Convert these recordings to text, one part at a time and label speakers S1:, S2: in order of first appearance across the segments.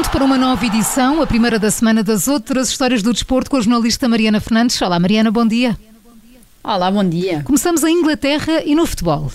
S1: pronto para uma nova edição, a primeira da semana das outras histórias do desporto com a jornalista Mariana Fernandes. Olá, Mariana, bom dia.
S2: Olá, bom dia.
S1: Começamos em Inglaterra e no futebol.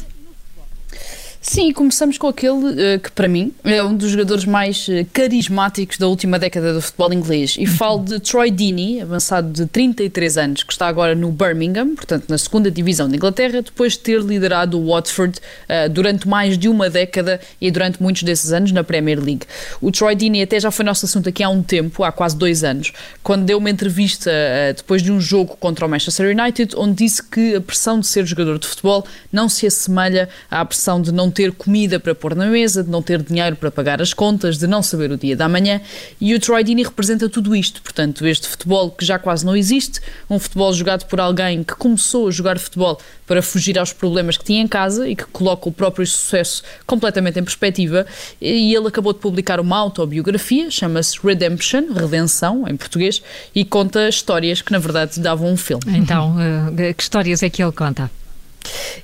S2: Sim, começamos com aquele uh, que, para mim, é um dos jogadores mais uh, carismáticos da última década do futebol inglês. E falo de Troy Deeney, avançado de 33 anos, que está agora no Birmingham, portanto, na segunda divisão de Inglaterra, depois de ter liderado o Watford uh, durante mais de uma década e durante muitos desses anos na Premier League. O Troy Deeney até já foi nosso assunto aqui há um tempo, há quase dois anos, quando deu uma entrevista depois de um jogo contra o Manchester United, onde disse que a pressão de ser jogador de futebol não se assemelha à pressão de não ter comida para pôr na mesa, de não ter dinheiro para pagar as contas, de não saber o dia da manhã. E o Troy Deeney representa tudo isto. Portanto, este futebol que já quase não existe, um futebol jogado por alguém que começou a jogar futebol para fugir aos problemas que tinha em casa e que coloca o próprio sucesso completamente em perspectiva. E ele acabou de publicar uma autobiografia, chama-se Redemption, Redenção, em português, e conta histórias que, na verdade, davam um filme.
S1: Então, eh, que histórias é que ele conta?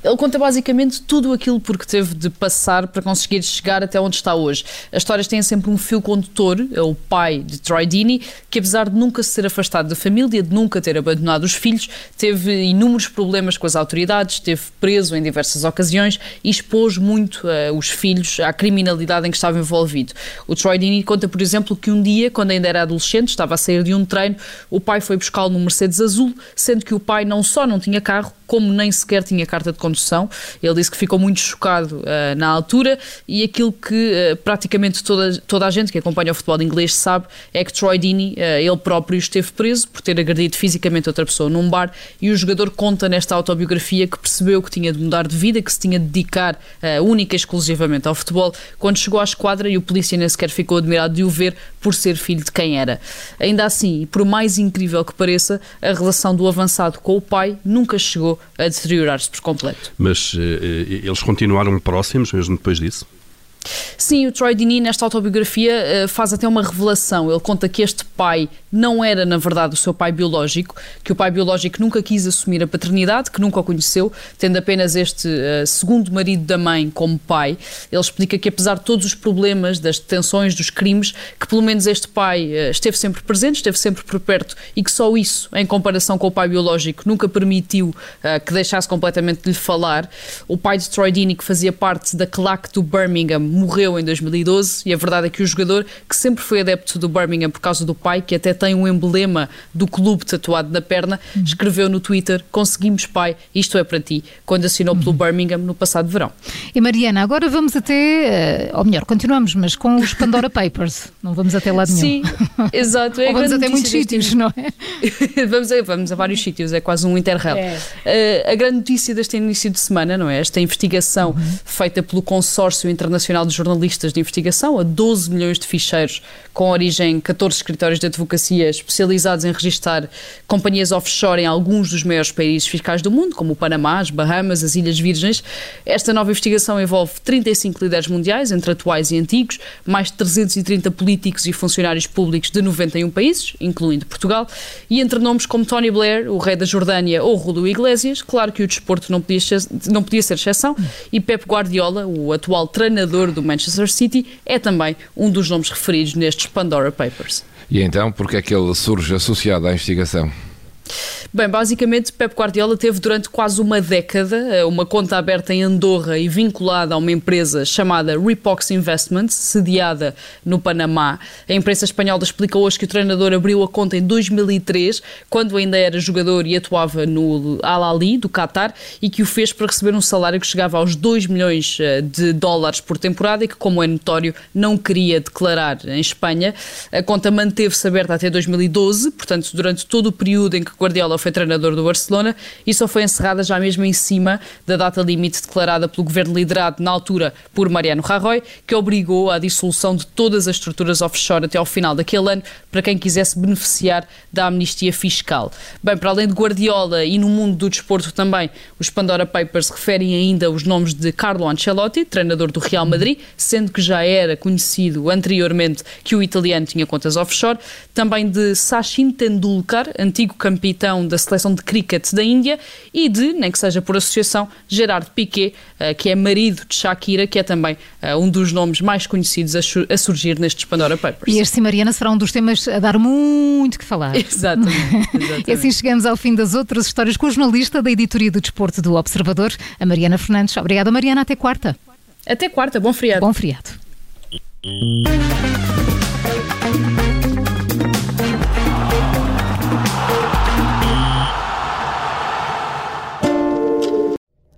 S2: Ele conta basicamente tudo aquilo por que teve de passar para conseguir chegar até onde está hoje. As histórias têm sempre um fio condutor, é o pai de Troy Deeney, que apesar de nunca se ter afastado da família, de nunca ter abandonado os filhos, teve inúmeros problemas com as autoridades, esteve preso em diversas ocasiões e expôs muito uh, os filhos à criminalidade em que estava envolvido. O Troy Deeney conta, por exemplo, que um dia, quando ainda era adolescente, estava a sair de um treino, o pai foi buscá-lo num Mercedes azul, sendo que o pai não só não tinha carro, como nem sequer tinha carta de condução. Ele disse que ficou muito chocado uh, na altura e aquilo que uh, praticamente toda, toda a gente que acompanha o futebol inglês sabe é que Troy Deeney, uh, ele próprio esteve preso por ter agredido fisicamente outra pessoa num bar e o jogador conta nesta autobiografia que percebeu que tinha de mudar de vida, que se tinha de dedicar única e exclusivamente ao futebol quando chegou à esquadra e o polícia nem sequer ficou admirado de o ver por ser filho de quem era. Ainda assim, por mais incrível que pareça, a relação do avançado com o pai nunca chegou a deteriorar-se completo.
S3: Mas uh, eles continuaram próximos mesmo depois disso?
S2: Sim, o Troy Deeney nesta autobiografia faz até uma revelação. Ele conta que este pai não era, na verdade, o seu pai biológico, que o pai biológico nunca quis assumir a paternidade, que nunca o conheceu, tendo apenas este uh, segundo marido da mãe como pai. Ele explica que, apesar de todos os problemas, das detenções, dos crimes, que pelo menos este pai uh, esteve sempre presente, esteve sempre por perto e que só isso, em comparação com o pai biológico, nunca permitiu uh, que deixasse completamente de lhe falar. O pai de Troy Deeney, que fazia parte da claque do Birmingham, morreu em 2012 e a verdade é que o jogador, que sempre foi adepto do Birmingham por causa do pai, que até tem um emblema do clube tatuado na perna, uhum. escreveu no Twitter: Conseguimos, pai, isto é para ti, quando assinou pelo uhum. Birmingham no passado verão.
S1: E Mariana, agora vamos até, eh, ou melhor, continuamos, mas com os Pandora Papers, não vamos até lá nenhum.
S2: Sim, exato.
S1: É ou vamos até muitos sítios, não
S2: é? vamos, a, vamos a vários sítios, é quase um interrail. É. Uh, a grande notícia deste início de semana, não é? Esta investigação uhum. feita pelo Consórcio Internacional de Jornalistas de Investigação, a 12 milhões de ficheiros com origem em 14 escritórios de advocacia especializados em registar companhias offshore em alguns dos maiores países fiscais do mundo, como o Panamá, as Bahamas, as Ilhas Virgens. Esta nova investigação envolve 35 líderes mundiais, entre atuais e antigos, mais de 330 políticos e funcionários públicos de 91 países, incluindo Portugal, e entre nomes como Tony Blair, o rei da Jordânia ou Julio Iglesias, claro que o desporto não podia, não podia ser exceção, e Pep Guardiola, o atual treinador do Manchester City, é também um dos nomes referidos nestes Pandora Papers.
S4: E então, porque é que ele surge associado à investigação?
S2: Bem, basicamente, Pep Guardiola teve durante quase uma década eh, uma conta aberta em Andorra e vinculada a uma empresa chamada Repox Investments, sediada no Panamá. A imprensa espanhola explica hoje que o treinador abriu a conta em 2003, quando ainda era jogador e atuava no Al-Ali, do Qatar, e que o fez para receber um salário que chegava aos 2 milhões eh, de dólares por temporada e que, como é notório, não queria declarar em Espanha. A conta manteve-se aberta até 2012, portanto, durante todo o período em que Guardiola foi treinador do Barcelona e só foi encerrada já mesmo em cima da data limite declarada pelo governo liderado na altura por Mariano Rajoy, que obrigou à dissolução de todas as estruturas offshore até ao final daquele ano para quem quisesse beneficiar da amnistia fiscal. Bem, para além de Guardiola e no mundo do desporto também, os Pandora Papers referem ainda os nomes de Carlo Ancelotti, treinador do Real Madrid, sendo que já era conhecido anteriormente que o italiano tinha contas offshore, também de Sachin Tendulkar, antigo campeão da seleção de cricket da Índia e de, nem que seja por associação, Gerard Piquet, uh, que é marido de Shakira, que é também uh, um dos nomes mais conhecidos a, surgir nestes Pandora Papers.
S1: E este, Mariana, será um dos temas a dar muito que falar.
S2: Exatamente. exatamente.
S1: e assim chegamos ao fim das outras histórias com a jornalista da Editoria do Desporto do Observador, a Mariana Fernandes. Obrigada, Mariana. Até quarta.
S2: Até quarta. Bom feriado.
S1: Bom feriado.